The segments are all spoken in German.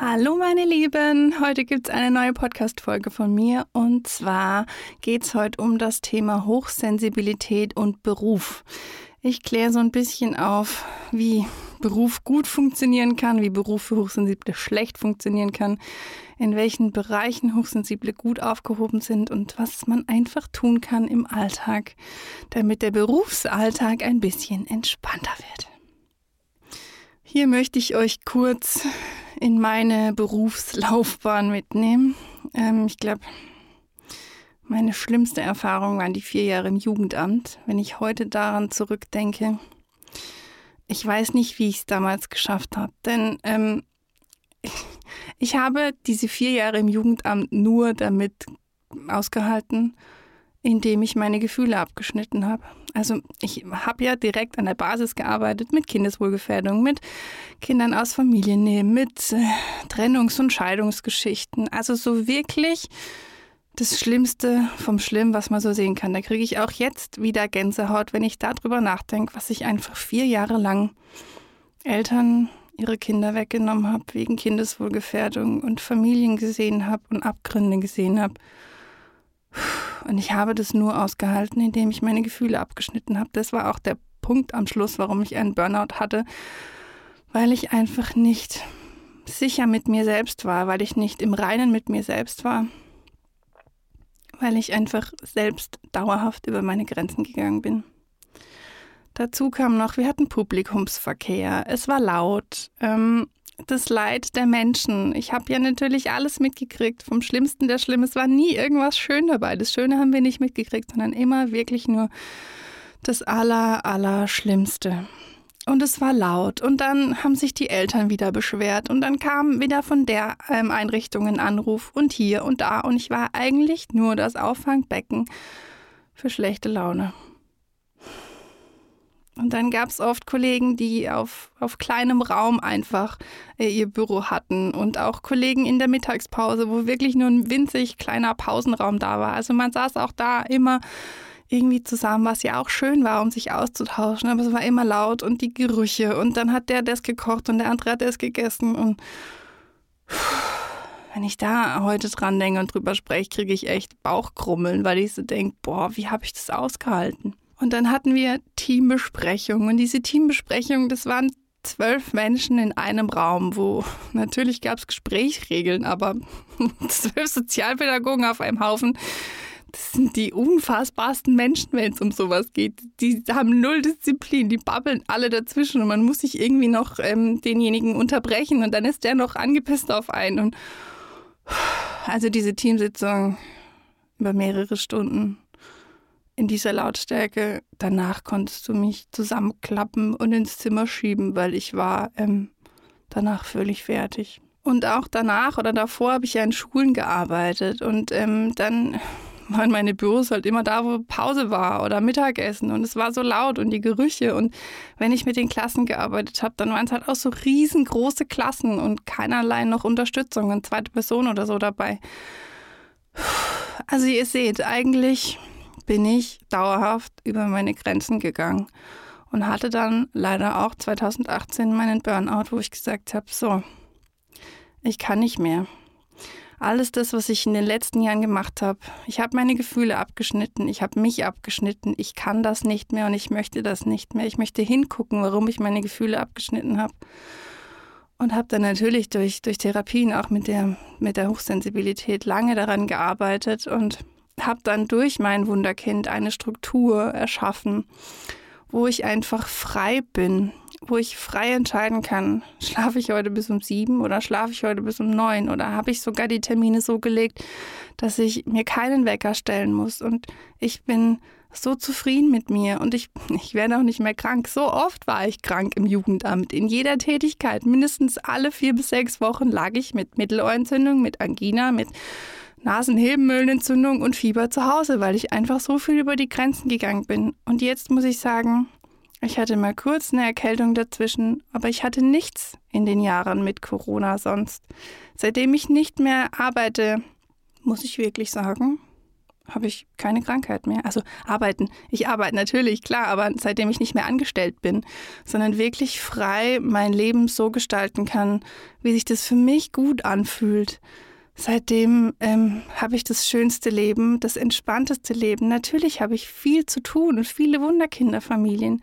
Hallo meine Lieben, heute gibt es eine neue Podcast-Folge von mir und zwar geht es heute um das Thema Hochsensibilität und Beruf. Ich kläre so ein bisschen auf, wie Beruf gut funktionieren kann, wie Beruf für Hochsensible schlecht funktionieren kann, in welchen Bereichen Hochsensible gut aufgehoben sind und was man einfach tun kann im Alltag, damit der Berufsalltag ein bisschen entspannter wird. Hier möchte ich euch kurz in meine Berufslaufbahn mitnehmen. Ähm, ich glaube, meine schlimmste Erfahrung waren die vier Jahre im Jugendamt. Wenn ich heute daran zurückdenke, ich weiß nicht, wie ich es damals geschafft habe. Denn ähm, ich, ich habe diese vier Jahre im Jugendamt nur damit ausgehalten, indem ich meine Gefühle abgeschnitten habe. Also ich habe ja direkt an der Basis gearbeitet mit Kindeswohlgefährdung, mit Kindern aus Familiennähe, mit äh, Trennungs- und Scheidungsgeschichten. Also so wirklich das Schlimmste vom Schlimm, was man so sehen kann. Da kriege ich auch jetzt wieder Gänsehaut, wenn ich darüber nachdenke, was ich einfach vier Jahre lang Eltern ihre Kinder weggenommen habe wegen Kindeswohlgefährdung und Familien gesehen habe und Abgründe gesehen habe. Und ich habe das nur ausgehalten, indem ich meine Gefühle abgeschnitten habe. Das war auch der Punkt am Schluss, warum ich einen Burnout hatte, weil ich einfach nicht sicher mit mir selbst war, weil ich nicht im Reinen mit mir selbst war, weil ich einfach selbst dauerhaft über meine Grenzen gegangen bin. Dazu kam noch, wir hatten Publikumsverkehr, es war laut, ähm, das Leid der Menschen. Ich habe ja natürlich alles mitgekriegt, vom Schlimmsten der Schlimm. Es war nie irgendwas schön dabei. Das Schöne haben wir nicht mitgekriegt, sondern immer wirklich nur das Aller, Allerschlimmste. Und es war laut. Und dann haben sich die Eltern wieder beschwert. Und dann kam wieder von der ähm, Einrichtung ein Anruf und hier und da. Und ich war eigentlich nur das Auffangbecken für schlechte Laune. Und dann gab es oft Kollegen, die auf, auf kleinem Raum einfach äh, ihr Büro hatten und auch Kollegen in der Mittagspause, wo wirklich nur ein winzig kleiner Pausenraum da war. Also man saß auch da immer irgendwie zusammen, was ja auch schön war, um sich auszutauschen, aber es war immer laut und die Gerüche und dann hat der das gekocht und der andere hat das gegessen und wenn ich da heute dran denke und drüber spreche, kriege ich echt Bauchkrummeln, weil ich so denke, boah, wie habe ich das ausgehalten? Und dann hatten wir Teambesprechungen. Und diese Teambesprechung, das waren zwölf Menschen in einem Raum, wo natürlich gab es Gesprächsregeln, aber zwölf Sozialpädagogen auf einem Haufen, das sind die unfassbarsten Menschen, wenn es um sowas geht. Die haben null Disziplin, die babbeln alle dazwischen und man muss sich irgendwie noch ähm, denjenigen unterbrechen und dann ist der noch angepisst auf einen. Und also diese Teamsitzung über mehrere Stunden in dieser Lautstärke. Danach konntest du mich zusammenklappen und ins Zimmer schieben, weil ich war ähm, danach völlig fertig. Und auch danach oder davor habe ich ja in Schulen gearbeitet und ähm, dann waren meine Büros halt immer da, wo Pause war oder Mittagessen und es war so laut und die Gerüche und wenn ich mit den Klassen gearbeitet habe, dann waren es halt auch so riesengroße Klassen und keinerlei noch Unterstützung, eine zweite Person oder so dabei. Also ihr seht, eigentlich bin ich dauerhaft über meine Grenzen gegangen und hatte dann leider auch 2018 meinen Burnout, wo ich gesagt habe, so, ich kann nicht mehr. Alles das, was ich in den letzten Jahren gemacht habe, ich habe meine Gefühle abgeschnitten, ich habe mich abgeschnitten, ich kann das nicht mehr und ich möchte das nicht mehr. Ich möchte hingucken, warum ich meine Gefühle abgeschnitten habe. Und habe dann natürlich durch, durch Therapien auch mit der, mit der Hochsensibilität lange daran gearbeitet und habe dann durch mein Wunderkind eine Struktur erschaffen, wo ich einfach frei bin, wo ich frei entscheiden kann, schlafe ich heute bis um sieben oder schlafe ich heute bis um neun oder habe ich sogar die Termine so gelegt, dass ich mir keinen Wecker stellen muss und ich bin so zufrieden mit mir und ich, ich werde auch nicht mehr krank. So oft war ich krank im Jugendamt. In jeder Tätigkeit, mindestens alle vier bis sechs Wochen lag ich mit Mittelohrentzündung, mit Angina, mit Nasennebenhöhlenentzündung und Fieber zu Hause, weil ich einfach so viel über die Grenzen gegangen bin. Und jetzt muss ich sagen, ich hatte mal kurz eine Erkältung dazwischen, aber ich hatte nichts in den Jahren mit Corona sonst. Seitdem ich nicht mehr arbeite, muss ich wirklich sagen, habe ich keine Krankheit mehr. Also arbeiten. Ich arbeite natürlich, klar, aber seitdem ich nicht mehr angestellt bin, sondern wirklich frei mein Leben so gestalten kann, wie sich das für mich gut anfühlt. Seitdem ähm, habe ich das schönste Leben, das entspannteste Leben. Natürlich habe ich viel zu tun und viele Wunderkinderfamilien.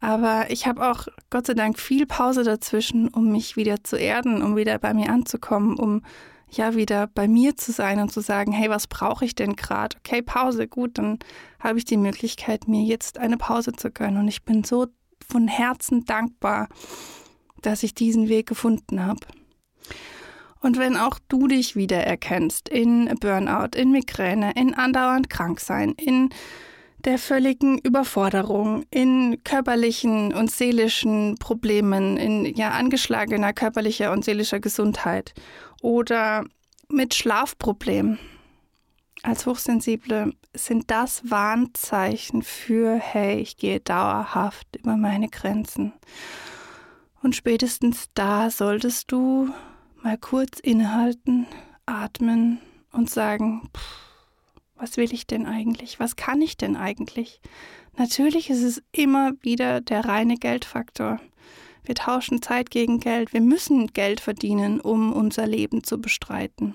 Aber ich habe auch Gott sei Dank viel Pause dazwischen, um mich wieder zu erden, um wieder bei mir anzukommen, um ja wieder bei mir zu sein und zu sagen, hey, was brauche ich denn gerade? Okay, Pause, gut, dann habe ich die Möglichkeit, mir jetzt eine Pause zu gönnen. Und ich bin so von Herzen dankbar, dass ich diesen Weg gefunden habe. Und wenn auch du dich wiedererkennst in Burnout, in Migräne, in andauernd Kranksein, in der völligen Überforderung, in körperlichen und seelischen Problemen, in ja angeschlagener körperlicher und seelischer Gesundheit oder mit Schlafproblemen. Als Hochsensible sind das Warnzeichen für, hey, ich gehe dauerhaft über meine Grenzen. Und spätestens da solltest du mal kurz innehalten, atmen und sagen, was will ich denn eigentlich? Was kann ich denn eigentlich? Natürlich ist es immer wieder der reine Geldfaktor. Wir tauschen Zeit gegen Geld. Wir müssen Geld verdienen, um unser Leben zu bestreiten.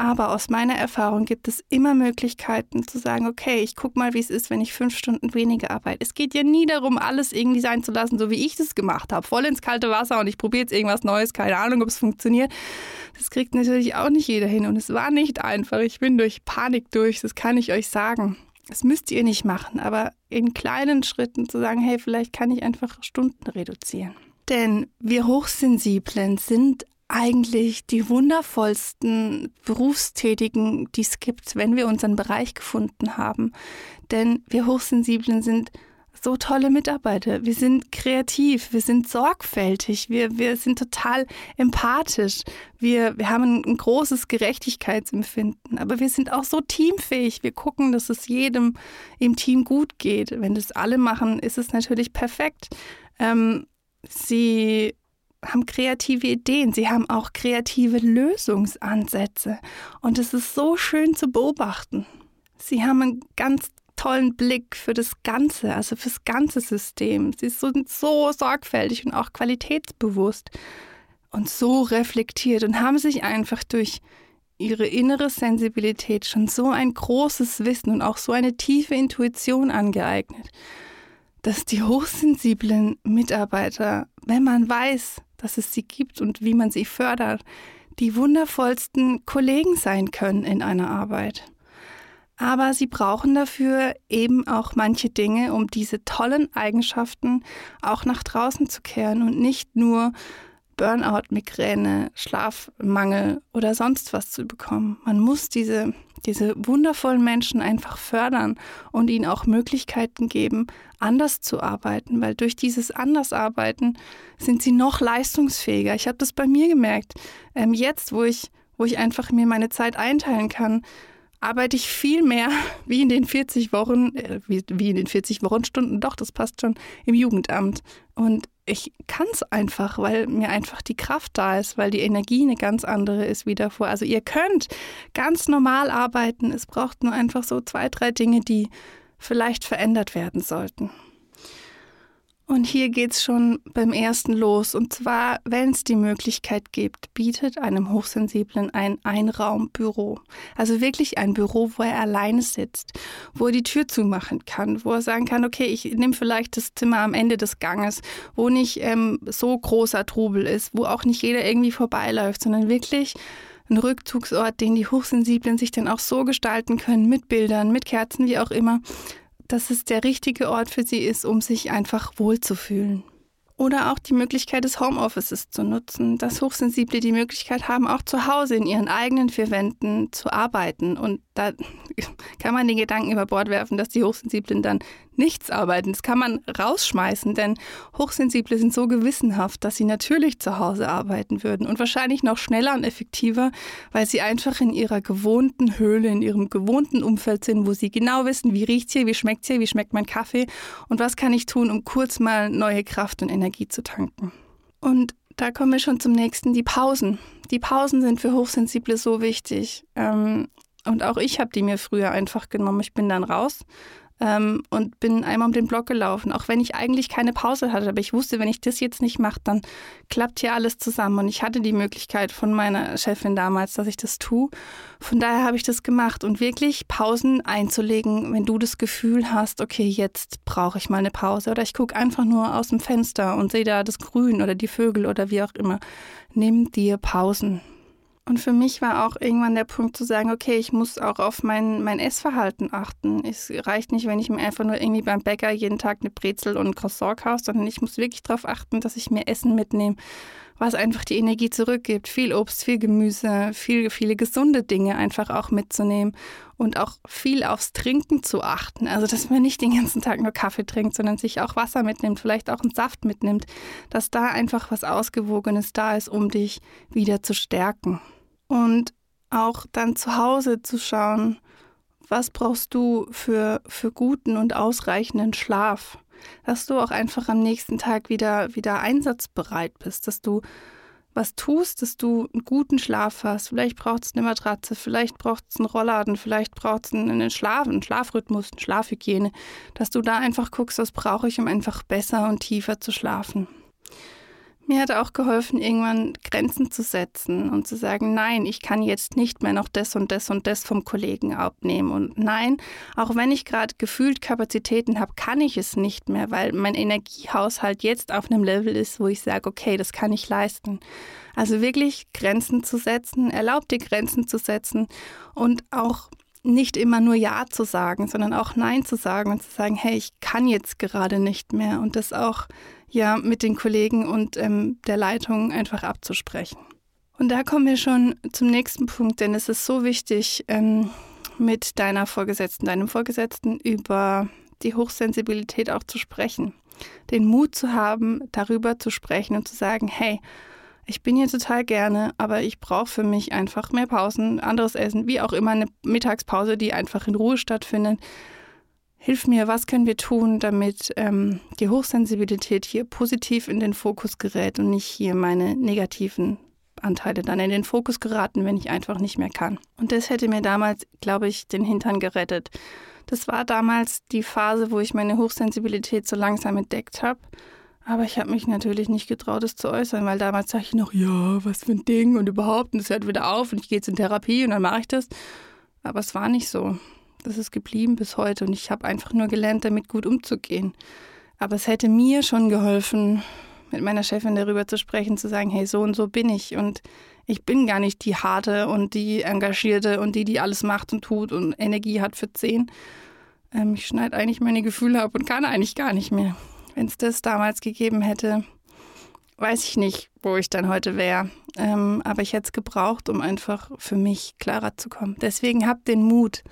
Aber aus meiner Erfahrung gibt es immer Möglichkeiten zu sagen, okay, ich gucke mal, wie es ist, wenn ich fünf Stunden weniger arbeite. Es geht ja nie darum, alles irgendwie sein zu lassen, so wie ich das gemacht habe. Voll ins kalte Wasser und ich probiere jetzt irgendwas Neues, keine Ahnung, ob es funktioniert. Das kriegt natürlich auch nicht jeder hin und es war nicht einfach. Ich bin durch Panik durch, das kann ich euch sagen. Das müsst ihr nicht machen, aber in kleinen Schritten zu sagen, hey, vielleicht kann ich einfach Stunden reduzieren. Denn wir Hochsensiblen sind eigentlich die wundervollsten Berufstätigen, die es gibt, wenn wir unseren Bereich gefunden haben. Denn wir Hochsensiblen sind so tolle Mitarbeiter. Wir sind kreativ, wir sind sorgfältig, wir, wir sind total empathisch, wir, wir haben ein, großes Gerechtigkeitsempfinden, aber wir sind auch so teamfähig. Wir gucken, dass es jedem im Team gut geht. Wenn das alle machen, ist es natürlich perfekt. Ähm, sie haben kreative Ideen, sie haben auch kreative Lösungsansätze und es ist so schön zu beobachten. Sie haben einen ganz tollen Blick für das Ganze, also fürs ganze System. Sie sind so sorgfältig und auch qualitätsbewusst und so reflektiert und haben sich einfach durch ihre innere Sensibilität schon so ein großes Wissen und auch so eine tiefe Intuition angeeignet, dass die hochsensiblen Mitarbeiter, wenn man weiß, dass es sie gibt und wie man sie fördert, die wundervollsten Kollegen sein können in einer Arbeit. Aber sie brauchen dafür eben auch manche Dinge, um diese tollen Eigenschaften auch nach draußen zu kehren und nicht nur Burnout, Migräne, Schlafmangel oder sonst was zu bekommen. Man muss diese diese wundervollen Menschen einfach fördern und ihnen auch Möglichkeiten geben, anders zu arbeiten, weil durch dieses Andersarbeiten sind sie noch leistungsfähiger. Ich habe das bei mir gemerkt. Ähm, jetzt, wo ich, wo ich einfach mir meine Zeit einteilen kann, arbeite ich viel mehr wie in den 40 Wochen, äh, wie, wie in den 40 Wochenstunden, doch, das passt schon, im Jugendamt. Und ich kann es einfach, weil mir einfach die Kraft da ist, weil die Energie eine ganz andere ist wie davor. Also ihr könnt ganz normal arbeiten. Es braucht nur einfach so zwei, drei Dinge, die vielleicht verändert werden sollten. Und hier geht's schon beim ersten los. Und zwar, wenn es die Möglichkeit gibt, bietet einem Hochsensiblen ein Einraumbüro. Also wirklich ein Büro, wo er alleine sitzt, wo er die Tür zumachen kann, wo er sagen kann, okay, ich nehme vielleicht das Zimmer am Ende des Ganges, wo nicht ähm, so großer Trubel ist, wo auch nicht jeder irgendwie vorbeiläuft, sondern wirklich ein Rückzugsort, den die Hochsensiblen sich dann auch so gestalten können, mit Bildern, mit Kerzen, wie auch immer, dass es der richtige Ort für sie ist, um sich einfach wohlzufühlen. Oder auch die Möglichkeit des Homeoffices zu nutzen, dass Hochsensible die Möglichkeit haben, auch zu Hause in ihren eigenen vier Wänden zu arbeiten. Und da kann man den Gedanken über Bord werfen, dass die Hochsensiblen dann nichts arbeiten. Das kann man rausschmeißen, denn Hochsensible sind so gewissenhaft, dass sie natürlich zu Hause arbeiten würden und wahrscheinlich noch schneller und effektiver, weil sie einfach in ihrer gewohnten Höhle, in ihrem gewohnten Umfeld sind, wo sie genau wissen, wie riecht's hier, wie schmeckt's hier, wie schmeckt mein Kaffee und was kann ich tun, um kurz mal neue Kraft und Energie zu tanken. Und da kommen wir schon zum nächsten, die Pausen. Die Pausen sind für Hochsensible so wichtig. Ähm, und auch ich habe die mir früher einfach genommen. Ich bin dann raus ähm, und bin einmal um den Block gelaufen, auch wenn ich eigentlich keine Pause hatte. Aber ich wusste, wenn ich das jetzt nicht mache, dann klappt hier alles zusammen. Und ich hatte die Möglichkeit von meiner Chefin damals, dass ich das tue. Von daher habe ich das gemacht und wirklich Pausen einzulegen, wenn du das Gefühl hast, okay, jetzt brauche ich mal eine Pause. Oder ich gucke einfach nur aus dem Fenster und sehe da das Grün oder die Vögel oder wie auch immer. Nimm dir Pausen. Und für mich war auch irgendwann der Punkt zu sagen, okay, ich muss auch auf mein, mein Essverhalten achten. Es reicht nicht, wenn ich mir einfach nur irgendwie beim Bäcker jeden Tag eine Brezel und ein Croissant kaufe, sondern ich muss wirklich darauf achten, dass ich mir Essen mitnehme, was einfach die Energie zurückgibt. Viel Obst, viel Gemüse, viel, viele gesunde Dinge einfach auch mitzunehmen und auch viel aufs Trinken zu achten. Also, dass man nicht den ganzen Tag nur Kaffee trinkt, sondern sich auch Wasser mitnimmt, vielleicht auch einen Saft mitnimmt, dass da einfach was Ausgewogenes da ist, um dich wieder zu stärken und auch dann zu Hause zu schauen, was brauchst du für, für guten und ausreichenden Schlaf, dass du auch einfach am nächsten Tag wieder, wieder einsatzbereit bist, dass du was tust, dass du einen guten Schlaf hast. Vielleicht braucht es eine Matratze, vielleicht braucht es einen Rollladen, vielleicht braucht es einen Schlaf, einen Schlafrhythmus, eine Schlafhygiene, dass du da einfach guckst, was brauche ich, um einfach besser und tiefer zu schlafen. Mir hat auch geholfen, irgendwann Grenzen zu setzen und zu sagen, nein, ich kann jetzt nicht mehr noch das und das und das vom Kollegen abnehmen. Und nein, auch wenn ich gerade gefühlt Kapazitäten habe, kann ich es nicht mehr, weil mein Energiehaushalt jetzt auf einem Level ist, wo ich sage, okay, das kann ich leisten. Also wirklich Grenzen zu setzen, erlaubt dir Grenzen zu setzen und auch nicht immer nur Ja zu sagen, sondern auch Nein zu sagen und zu sagen, hey, ich kann jetzt gerade nicht mehr und das auch ja mit den Kollegen und ähm, der Leitung einfach abzusprechen. Und da kommen wir schon zum nächsten Punkt, denn es ist so wichtig, ähm, mit deiner Vorgesetzten, deinem Vorgesetzten über die Hochsensibilität auch zu sprechen. Den Mut zu haben, darüber zu sprechen und zu sagen, hey, ich bin hier total gerne, aber ich brauche für mich einfach mehr Pausen, anderes Essen, wie auch immer eine Mittagspause, die einfach in Ruhe stattfindet. Hilf mir, was können wir tun, damit ähm, die Hochsensibilität hier positiv in den Fokus gerät und nicht hier meine negativen Anteile dann in den Fokus geraten, wenn ich einfach nicht mehr kann. Und das hätte mir damals, glaube ich, den Hintern gerettet. Das war damals die Phase, wo ich meine Hochsensibilität so langsam entdeckt habe. Aber ich habe mich natürlich nicht getraut, es zu äußern, weil damals sage ich noch, ja, was für ein Ding und überhaupt, und es hört wieder auf und ich gehe jetzt in Therapie und dann mache ich das. Aber es war nicht so. Das ist geblieben bis heute und ich habe einfach nur gelernt, damit gut umzugehen. Aber es hätte mir schon geholfen, mit meiner Chefin darüber zu sprechen, zu sagen, hey, so und so bin ich und ich bin gar nicht die harte und die engagierte und die, die alles macht und tut und Energie hat für zehn. Ähm, ich schneide eigentlich meine Gefühle ab und kann eigentlich gar nicht mehr. Wenn es das damals gegeben hätte, weiß ich nicht, wo ich dann heute wäre. Ähm, aber ich hätte es gebraucht, um einfach für mich klarer zu kommen. Deswegen hab den Mut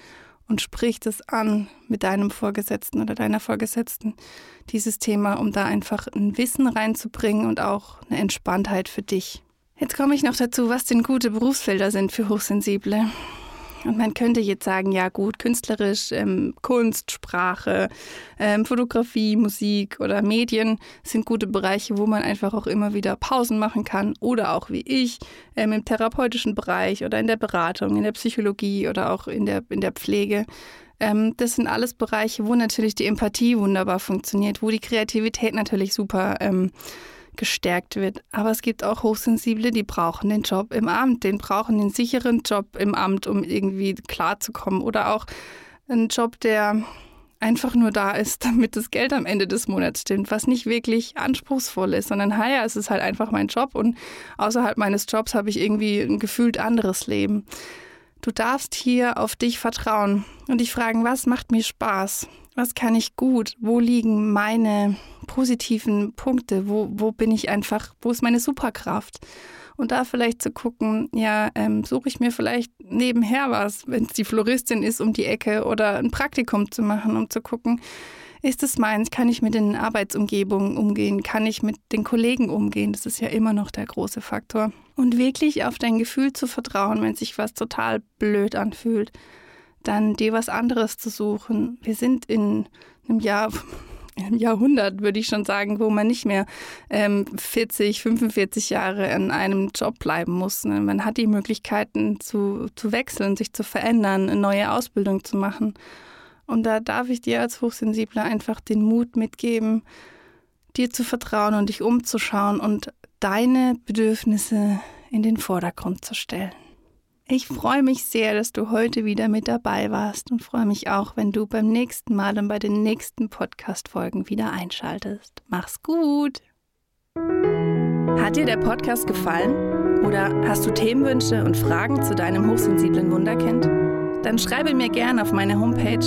und sprich das an mit deinem Vorgesetzten oder deiner Vorgesetzten, dieses Thema, um da einfach ein Wissen reinzubringen und auch eine Entspanntheit für dich. Jetzt komme ich noch dazu, was denn gute Berufsfelder sind für Hochsensible. Und man könnte jetzt sagen, ja gut, künstlerisch, ähm, Kunst, Sprache, ähm, Fotografie, Musik oder Medien sind gute Bereiche, wo man einfach auch immer wieder Pausen machen kann. Oder auch wie ich ähm, im therapeutischen Bereich oder in der Beratung, in der Psychologie oder auch in der, in der Pflege. Ähm, das sind alles Bereiche, wo natürlich die Empathie wunderbar funktioniert, wo die Kreativität natürlich super ähm, gestärkt wird. Aber es gibt auch Hochsensible, die brauchen den Job im Amt, den brauchen den sicheren Job im Amt, um irgendwie klarzukommen. Oder auch einen Job, der einfach nur da ist, damit das Geld am Ende des Monats stimmt, was nicht wirklich anspruchsvoll ist, sondern, es ist halt einfach mein Job und außerhalb meines Jobs habe ich irgendwie ein gefühlt anderes Leben. Du darfst hier auf dich vertrauen und dich fragen, was macht mir Spaß? Was kann ich gut? Wo liegen meine positiven Punkte? Wo, wo bin ich einfach, wo ist meine Superkraft? Und da vielleicht zu gucken, ja, ähm, suche ich mir vielleicht nebenher was, wenn es die Floristin ist, um die Ecke oder ein Praktikum zu machen, um zu gucken, Ist es meins? Kann ich mit den Arbeitsumgebungen umgehen? Kann ich mit den Kollegen umgehen? Das ist ja immer noch der große Faktor. Und wirklich auf dein Gefühl zu vertrauen, wenn sich was total blöd anfühlt, dann dir was anderes zu suchen. Wir sind in einem Jahr Jahrhundert, würde ich schon sagen, wo man nicht mehr ähm, 40, 45 Jahre in einem Job bleiben muss. Ne? Man hat die Möglichkeiten zu, zu wechseln, sich zu verändern, eine neue Ausbildung zu machen. Und da darf ich dir als Hochsensibler einfach den Mut mitgeben, dir zu vertrauen und dich umzuschauen und deine Bedürfnisse in den Vordergrund zu stellen. Ich freue mich sehr, dass du heute wieder mit dabei warst und freue mich auch, wenn du beim nächsten Mal und bei den nächsten Podcast-Folgen wieder einschaltest. Mach's gut! Hat dir der Podcast gefallen? Oder hast du Themenwünsche und Fragen zu deinem hochsensiblen Wunderkind? Dann schreibe mir gerne auf meine Homepage